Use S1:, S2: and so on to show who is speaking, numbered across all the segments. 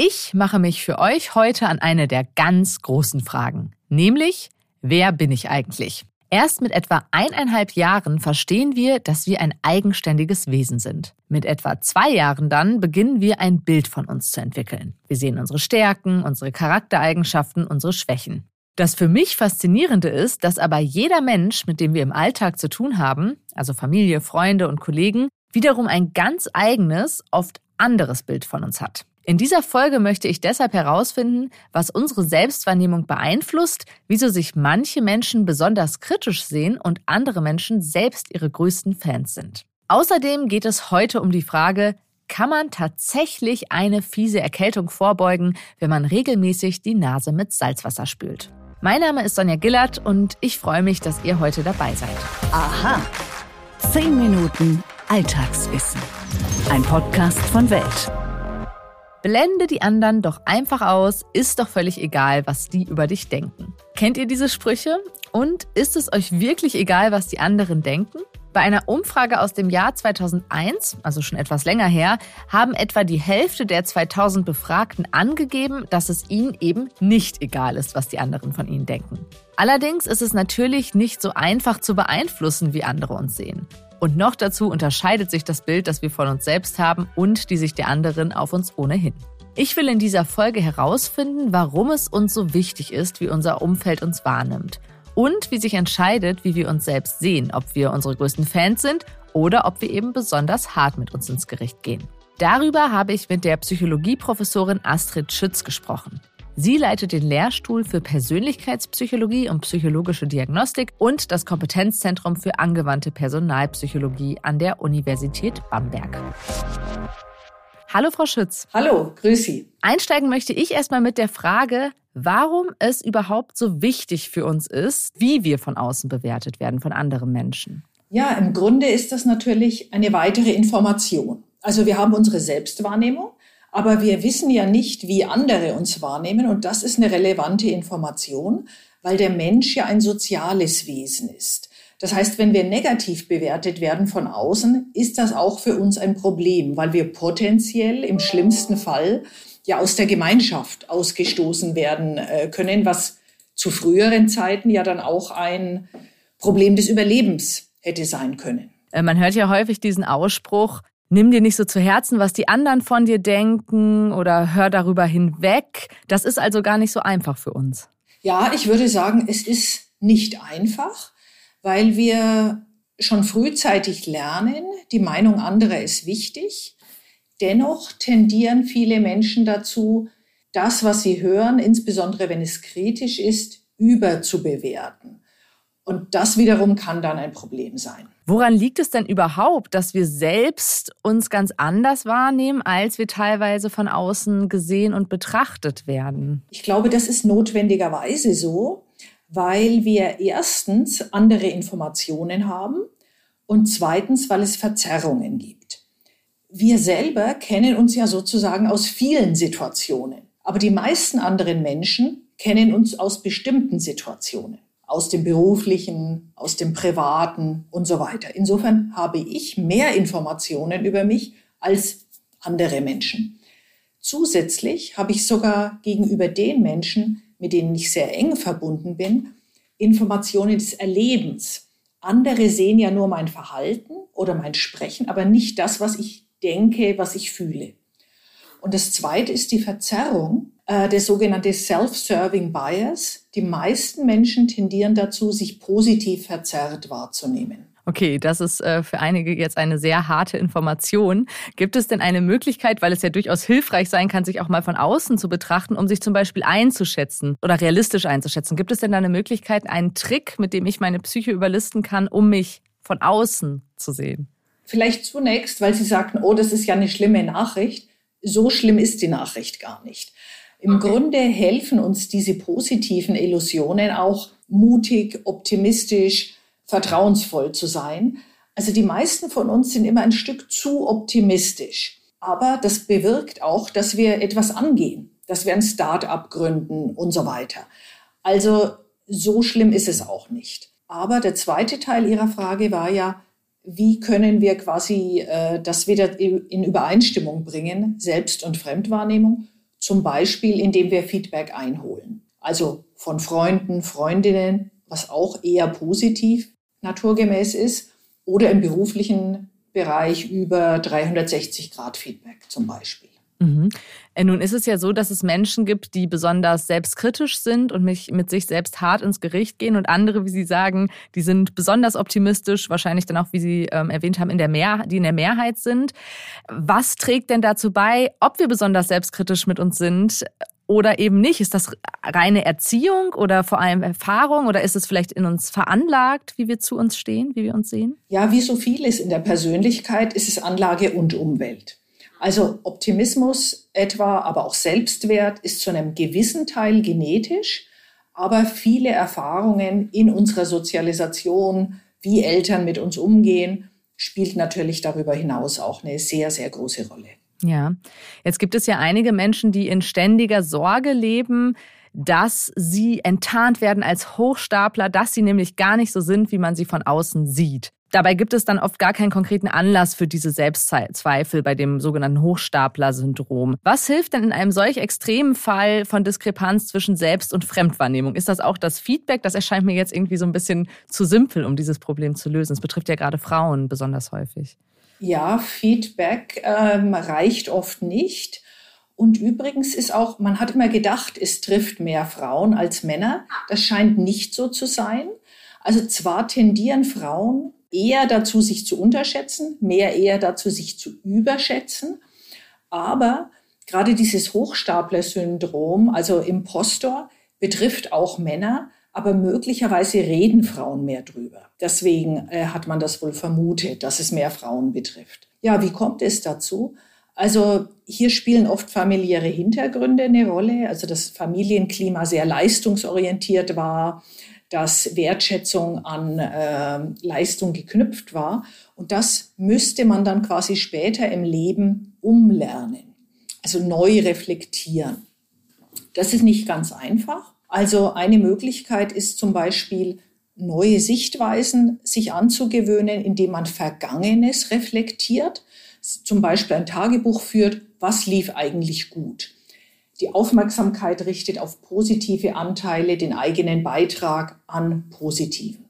S1: Ich mache mich für euch heute an eine der ganz großen Fragen, nämlich, wer bin ich eigentlich? Erst mit etwa eineinhalb Jahren verstehen wir, dass wir ein eigenständiges Wesen sind. Mit etwa zwei Jahren dann beginnen wir ein Bild von uns zu entwickeln. Wir sehen unsere Stärken, unsere Charaktereigenschaften, unsere Schwächen. Das für mich Faszinierende ist, dass aber jeder Mensch, mit dem wir im Alltag zu tun haben, also Familie, Freunde und Kollegen, wiederum ein ganz eigenes, oft anderes Bild von uns hat. In dieser Folge möchte ich deshalb herausfinden, was unsere Selbstwahrnehmung beeinflusst, wieso sich manche Menschen besonders kritisch sehen und andere Menschen selbst ihre größten Fans sind. Außerdem geht es heute um die Frage, kann man tatsächlich eine fiese Erkältung vorbeugen, wenn man regelmäßig die Nase mit Salzwasser spült? Mein Name ist Sonja Gillert und ich freue mich, dass ihr heute dabei seid.
S2: Aha. Zehn Minuten Alltagswissen. Ein Podcast von Welt.
S1: Blende die anderen doch einfach aus, ist doch völlig egal, was die über dich denken. Kennt ihr diese Sprüche? Und ist es euch wirklich egal, was die anderen denken? Bei einer Umfrage aus dem Jahr 2001, also schon etwas länger her, haben etwa die Hälfte der 2000 Befragten angegeben, dass es ihnen eben nicht egal ist, was die anderen von ihnen denken. Allerdings ist es natürlich nicht so einfach zu beeinflussen, wie andere uns sehen. Und noch dazu unterscheidet sich das Bild, das wir von uns selbst haben und die Sicht der anderen auf uns ohnehin. Ich will in dieser Folge herausfinden, warum es uns so wichtig ist, wie unser Umfeld uns wahrnimmt und wie sich entscheidet, wie wir uns selbst sehen, ob wir unsere größten Fans sind oder ob wir eben besonders hart mit uns ins Gericht gehen. Darüber habe ich mit der Psychologieprofessorin Astrid Schütz gesprochen. Sie leitet den Lehrstuhl für Persönlichkeitspsychologie und psychologische Diagnostik und das Kompetenzzentrum für angewandte Personalpsychologie an der Universität Bamberg. Hallo, Frau Schütz.
S3: Hallo, grüß Sie.
S1: Einsteigen möchte ich erstmal mit der Frage, warum es überhaupt so wichtig für uns ist, wie wir von außen bewertet werden von anderen Menschen.
S3: Ja, im Grunde ist das natürlich eine weitere Information. Also wir haben unsere Selbstwahrnehmung aber wir wissen ja nicht, wie andere uns wahrnehmen. Und das ist eine relevante Information, weil der Mensch ja ein soziales Wesen ist. Das heißt, wenn wir negativ bewertet werden von außen, ist das auch für uns ein Problem, weil wir potenziell im schlimmsten Fall ja aus der Gemeinschaft ausgestoßen werden äh, können, was zu früheren Zeiten ja dann auch ein Problem des Überlebens hätte sein können.
S1: Äh, man hört ja häufig diesen Ausspruch, nimm dir nicht so zu Herzen, was die anderen von dir denken oder hör darüber hinweg. Das ist also gar nicht so einfach für uns.
S3: Ja, ich würde sagen, es ist nicht einfach, weil wir schon frühzeitig lernen, die Meinung anderer ist wichtig. Dennoch tendieren viele Menschen dazu, das, was sie hören, insbesondere wenn es kritisch ist, überzubewerten. Und das wiederum kann dann ein Problem sein.
S1: Woran liegt es denn überhaupt, dass wir selbst uns ganz anders wahrnehmen, als wir teilweise von außen gesehen und betrachtet werden?
S3: Ich glaube, das ist notwendigerweise so, weil wir erstens andere Informationen haben und zweitens, weil es Verzerrungen gibt. Wir selber kennen uns ja sozusagen aus vielen Situationen, aber die meisten anderen Menschen kennen uns aus bestimmten Situationen aus dem beruflichen, aus dem privaten und so weiter. Insofern habe ich mehr Informationen über mich als andere Menschen. Zusätzlich habe ich sogar gegenüber den Menschen, mit denen ich sehr eng verbunden bin, Informationen des Erlebens. Andere sehen ja nur mein Verhalten oder mein Sprechen, aber nicht das, was ich denke, was ich fühle. Und das Zweite ist die Verzerrung, äh, der sogenannte Self-Serving Bias. Die meisten Menschen tendieren dazu, sich positiv verzerrt wahrzunehmen.
S1: Okay, das ist äh, für einige jetzt eine sehr harte Information. Gibt es denn eine Möglichkeit, weil es ja durchaus hilfreich sein kann, sich auch mal von außen zu betrachten, um sich zum Beispiel einzuschätzen oder realistisch einzuschätzen? Gibt es denn da eine Möglichkeit, einen Trick, mit dem ich meine Psyche überlisten kann, um mich von außen zu sehen?
S3: Vielleicht zunächst, weil Sie sagten, oh, das ist ja eine schlimme Nachricht. So schlimm ist die Nachricht gar nicht. Im okay. Grunde helfen uns diese positiven Illusionen auch mutig, optimistisch, vertrauensvoll zu sein. Also die meisten von uns sind immer ein Stück zu optimistisch. Aber das bewirkt auch, dass wir etwas angehen, dass wir ein Start-up gründen und so weiter. Also so schlimm ist es auch nicht. Aber der zweite Teil Ihrer Frage war ja, wie können wir quasi äh, das wieder in Übereinstimmung bringen, Selbst- und Fremdwahrnehmung? Zum Beispiel, indem wir Feedback einholen. Also von Freunden, Freundinnen, was auch eher positiv naturgemäß ist, oder im beruflichen Bereich über 360 Grad Feedback zum Beispiel.
S1: Mhm. Äh, nun ist es ja so, dass es Menschen gibt, die besonders selbstkritisch sind und mich mit sich selbst hart ins Gericht gehen und andere, wie Sie sagen, die sind besonders optimistisch, wahrscheinlich dann auch, wie Sie ähm, erwähnt haben, in der Mehr die in der Mehrheit sind. Was trägt denn dazu bei, ob wir besonders selbstkritisch mit uns sind oder eben nicht? Ist das reine Erziehung oder vor allem Erfahrung oder ist es vielleicht in uns veranlagt, wie wir zu uns stehen, wie wir uns sehen?
S3: Ja, wie so vieles in der Persönlichkeit ist es Anlage und Umwelt. Also Optimismus etwa, aber auch Selbstwert ist zu einem gewissen Teil genetisch, aber viele Erfahrungen in unserer Sozialisation, wie Eltern mit uns umgehen, spielt natürlich darüber hinaus auch eine sehr, sehr große Rolle.
S1: Ja, jetzt gibt es ja einige Menschen, die in ständiger Sorge leben, dass sie enttarnt werden als Hochstapler, dass sie nämlich gar nicht so sind, wie man sie von außen sieht. Dabei gibt es dann oft gar keinen konkreten Anlass für diese Selbstzweifel bei dem sogenannten Hochstapler-Syndrom. Was hilft denn in einem solch extremen Fall von Diskrepanz zwischen Selbst- und Fremdwahrnehmung? Ist das auch das Feedback? Das erscheint mir jetzt irgendwie so ein bisschen zu simpel, um dieses Problem zu lösen. Es betrifft ja gerade Frauen besonders häufig.
S3: Ja, Feedback ähm, reicht oft nicht. Und übrigens ist auch, man hat immer gedacht, es trifft mehr Frauen als Männer. Das scheint nicht so zu sein. Also zwar tendieren Frauen eher dazu, sich zu unterschätzen, mehr eher dazu, sich zu überschätzen, aber gerade dieses Hochstapler-Syndrom, also Impostor, betrifft auch Männer, aber möglicherweise reden Frauen mehr drüber. Deswegen äh, hat man das wohl vermutet, dass es mehr Frauen betrifft. Ja, wie kommt es dazu? Also hier spielen oft familiäre Hintergründe eine Rolle, also das Familienklima sehr leistungsorientiert war, dass Wertschätzung an äh, Leistung geknüpft war. Und das müsste man dann quasi später im Leben umlernen, also neu reflektieren. Das ist nicht ganz einfach. Also eine Möglichkeit ist zum Beispiel, neue Sichtweisen sich anzugewöhnen, indem man Vergangenes reflektiert, zum Beispiel ein Tagebuch führt, was lief eigentlich gut. Die Aufmerksamkeit richtet auf positive Anteile, den eigenen Beitrag an positiven.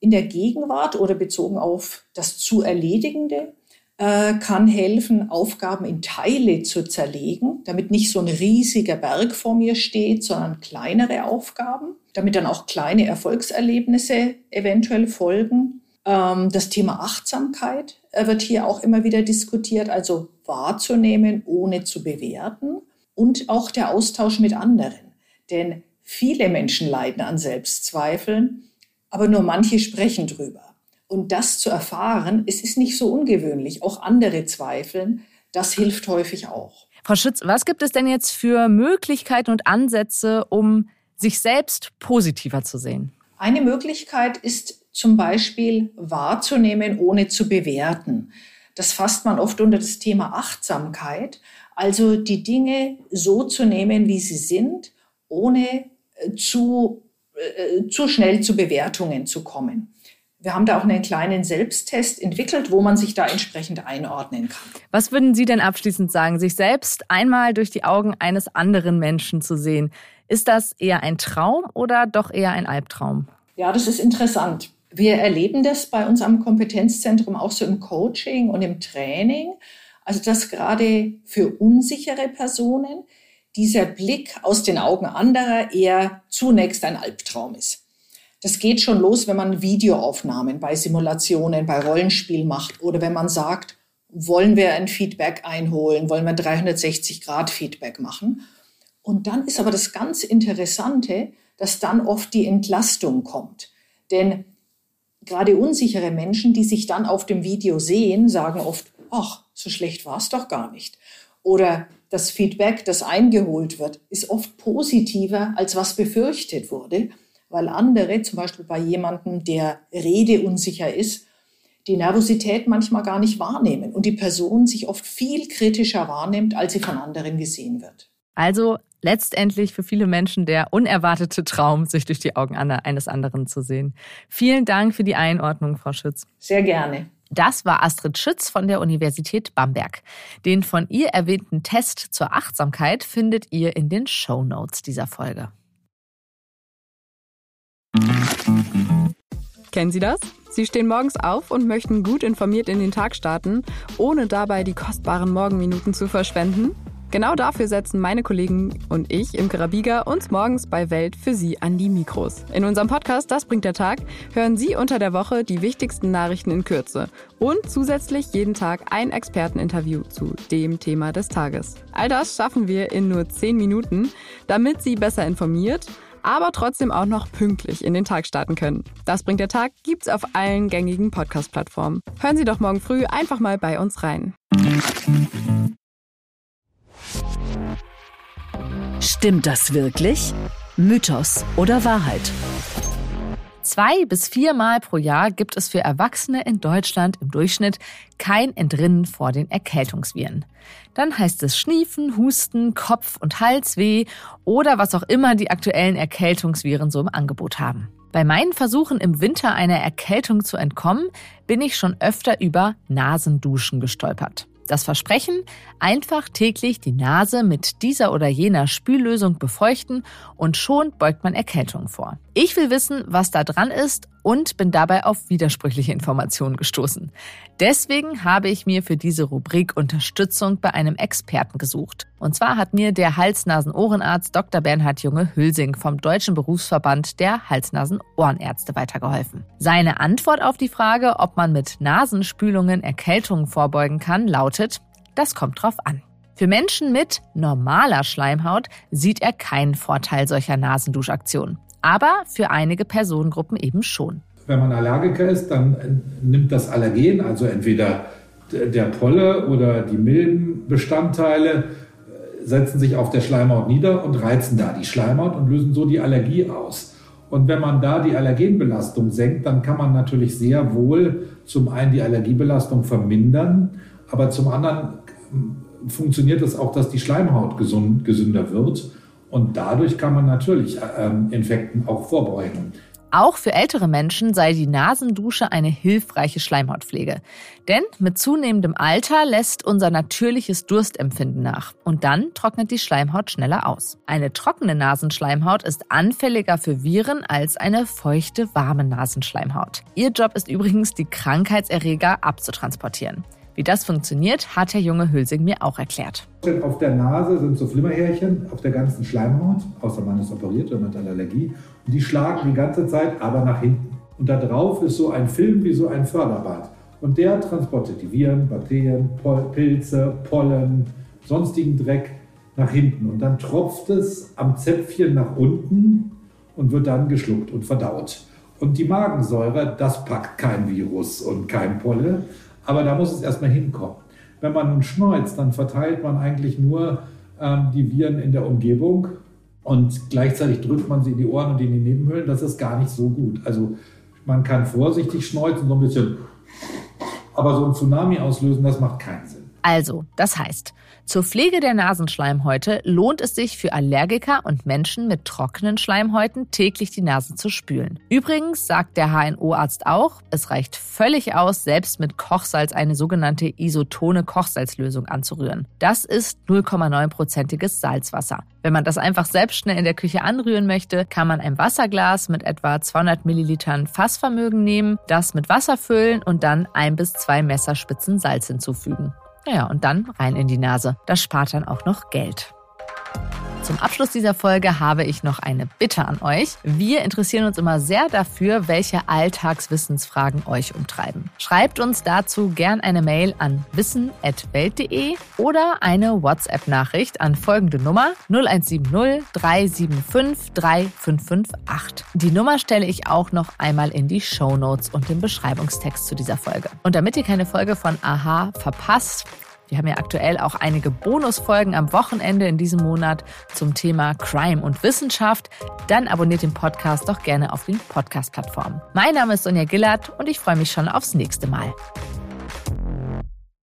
S3: In der Gegenwart oder bezogen auf das zu Erledigende kann helfen, Aufgaben in Teile zu zerlegen, damit nicht so ein riesiger Berg vor mir steht, sondern kleinere Aufgaben, damit dann auch kleine Erfolgserlebnisse eventuell folgen. Ähm, das Thema Achtsamkeit äh, wird hier auch immer wieder diskutiert, also wahrzunehmen, ohne zu bewerten. Und auch der Austausch mit anderen. Denn viele Menschen leiden an Selbstzweifeln, aber nur manche sprechen drüber. Und das zu erfahren, es ist nicht so ungewöhnlich. Auch andere zweifeln. Das hilft häufig auch.
S1: Frau Schütz, was gibt es denn jetzt für Möglichkeiten und Ansätze, um sich selbst positiver zu sehen?
S3: Eine Möglichkeit ist zum Beispiel wahrzunehmen, ohne zu bewerten. Das fasst man oft unter das Thema Achtsamkeit. Also die Dinge so zu nehmen, wie sie sind, ohne äh, zu, äh, zu schnell zu Bewertungen zu kommen. Wir haben da auch einen kleinen Selbsttest entwickelt, wo man sich da entsprechend einordnen kann.
S1: Was würden Sie denn abschließend sagen, sich selbst einmal durch die Augen eines anderen Menschen zu sehen? Ist das eher ein Traum oder doch eher ein Albtraum?
S3: Ja, das ist interessant. Wir erleben das bei uns am Kompetenzzentrum auch so im Coaching und im Training. Also, dass gerade für unsichere Personen dieser Blick aus den Augen anderer eher zunächst ein Albtraum ist. Das geht schon los, wenn man Videoaufnahmen bei Simulationen, bei Rollenspiel macht oder wenn man sagt, wollen wir ein Feedback einholen, wollen wir 360 Grad Feedback machen. Und dann ist aber das ganz Interessante, dass dann oft die Entlastung kommt. Denn gerade unsichere Menschen, die sich dann auf dem Video sehen, sagen oft, ach, so schlecht war es doch gar nicht. Oder das Feedback, das eingeholt wird, ist oft positiver, als was befürchtet wurde weil andere, zum Beispiel bei jemandem, der redeunsicher ist, die Nervosität manchmal gar nicht wahrnehmen und die Person sich oft viel kritischer wahrnimmt, als sie von anderen gesehen wird.
S1: Also letztendlich für viele Menschen der unerwartete Traum, sich durch die Augen eines anderen zu sehen. Vielen Dank für die Einordnung, Frau Schütz.
S3: Sehr gerne.
S1: Das war Astrid Schütz von der Universität Bamberg. Den von ihr erwähnten Test zur Achtsamkeit findet ihr in den Show Notes dieser Folge.
S4: Kennen Sie das? Sie stehen morgens auf und möchten gut informiert in den Tag starten, ohne dabei die kostbaren Morgenminuten zu verschwenden? Genau dafür setzen meine Kollegen und ich im Karabiga uns morgens bei Welt für Sie an die Mikros. In unserem Podcast Das bringt der Tag hören Sie unter der Woche die wichtigsten Nachrichten in Kürze und zusätzlich jeden Tag ein Experteninterview zu dem Thema des Tages. All das schaffen wir in nur 10 Minuten, damit Sie besser informiert aber trotzdem auch noch pünktlich in den Tag starten können. Das bringt der Tag gibt's auf allen gängigen Podcast-Plattformen. Hören Sie doch morgen früh einfach mal bei uns rein.
S2: Stimmt das wirklich? Mythos oder Wahrheit?
S1: Zwei bis viermal pro Jahr gibt es für Erwachsene in Deutschland im Durchschnitt kein Entrinnen vor den Erkältungsviren. Dann heißt es Schniefen, Husten, Kopf- und Halsweh oder was auch immer die aktuellen Erkältungsviren so im Angebot haben. Bei meinen Versuchen im Winter einer Erkältung zu entkommen, bin ich schon öfter über Nasenduschen gestolpert. Das Versprechen, einfach täglich die Nase mit dieser oder jener Spüllösung befeuchten und schon beugt man Erkältung vor. Ich will wissen, was da dran ist und bin dabei auf widersprüchliche Informationen gestoßen. Deswegen habe ich mir für diese Rubrik Unterstützung bei einem Experten gesucht. Und zwar hat mir der Hals-Nasen-Ohrenarzt Dr. Bernhard Junge-Hülsing vom Deutschen Berufsverband der Hals-Nasen-Ohrenärzte weitergeholfen. Seine Antwort auf die Frage, ob man mit Nasenspülungen Erkältungen vorbeugen kann, lautet, das kommt drauf an. Für Menschen mit normaler Schleimhaut sieht er keinen Vorteil solcher Nasenduschaktionen aber für einige Personengruppen eben schon.
S5: Wenn man Allergiker ist, dann nimmt das Allergen, also entweder der Polle oder die milden Bestandteile, äh, setzen sich auf der Schleimhaut nieder und reizen da die Schleimhaut und lösen so die Allergie aus. Und wenn man da die Allergenbelastung senkt, dann kann man natürlich sehr wohl zum einen die Allergiebelastung vermindern, aber zum anderen äh, funktioniert es auch, dass die Schleimhaut gesund, gesünder wird. Und dadurch kann man natürlich ähm, Infekten auch vorbeugen.
S1: Auch für ältere Menschen sei die Nasendusche eine hilfreiche Schleimhautpflege. Denn mit zunehmendem Alter lässt unser natürliches Durstempfinden nach und dann trocknet die Schleimhaut schneller aus. Eine trockene Nasenschleimhaut ist anfälliger für Viren als eine feuchte, warme Nasenschleimhaut. Ihr Job ist übrigens, die Krankheitserreger abzutransportieren. Wie das funktioniert, hat Herr Junge Hülsing mir auch erklärt.
S5: Auf der Nase sind so Flimmerhärchen auf der ganzen Schleimhaut, außer man ist operiert oder man hat eine Allergie. Und die schlagen die ganze Zeit aber nach hinten. Und da drauf ist so ein Film wie so ein Förderbad. Und der transportiert die Viren, Bakterien, Pol Pilze, Pollen, sonstigen Dreck nach hinten. Und dann tropft es am Zäpfchen nach unten und wird dann geschluckt und verdaut. Und die Magensäure, das packt kein Virus und kein Polle, aber da muss es erstmal hinkommen. Wenn man nun schneuzt, dann verteilt man eigentlich nur ähm, die Viren in der Umgebung und gleichzeitig drückt man sie in die Ohren und in die Nebenhöhlen. Das ist gar nicht so gut. Also man kann vorsichtig schneuzen, so ein bisschen, aber so ein Tsunami auslösen, das macht keinen Sinn.
S1: Also, das heißt, zur Pflege der Nasenschleimhäute lohnt es sich für Allergiker und Menschen mit trockenen Schleimhäuten täglich die Nase zu spülen. Übrigens sagt der HNO-Arzt auch, es reicht völlig aus, selbst mit Kochsalz eine sogenannte isotone Kochsalzlösung anzurühren. Das ist 0,9-prozentiges Salzwasser. Wenn man das einfach selbst schnell in der Küche anrühren möchte, kann man ein Wasserglas mit etwa 200 Millilitern Fassvermögen nehmen, das mit Wasser füllen und dann ein bis zwei Messerspitzen Salz hinzufügen. Naja, und dann rein in die Nase. Das spart dann auch noch Geld. Zum Abschluss dieser Folge habe ich noch eine Bitte an euch. Wir interessieren uns immer sehr dafür, welche Alltagswissensfragen euch umtreiben. Schreibt uns dazu gern eine Mail an wissen.welt.de oder eine WhatsApp-Nachricht an folgende Nummer 0170 375 3558. Die Nummer stelle ich auch noch einmal in die Show Notes und den Beschreibungstext zu dieser Folge. Und damit ihr keine Folge von Aha verpasst, wir haben ja aktuell auch einige Bonusfolgen am Wochenende in diesem Monat zum Thema Crime und Wissenschaft. Dann abonniert den Podcast doch gerne auf den Podcast-Plattformen. Mein Name ist Sonja Gillard und ich freue mich schon aufs nächste Mal.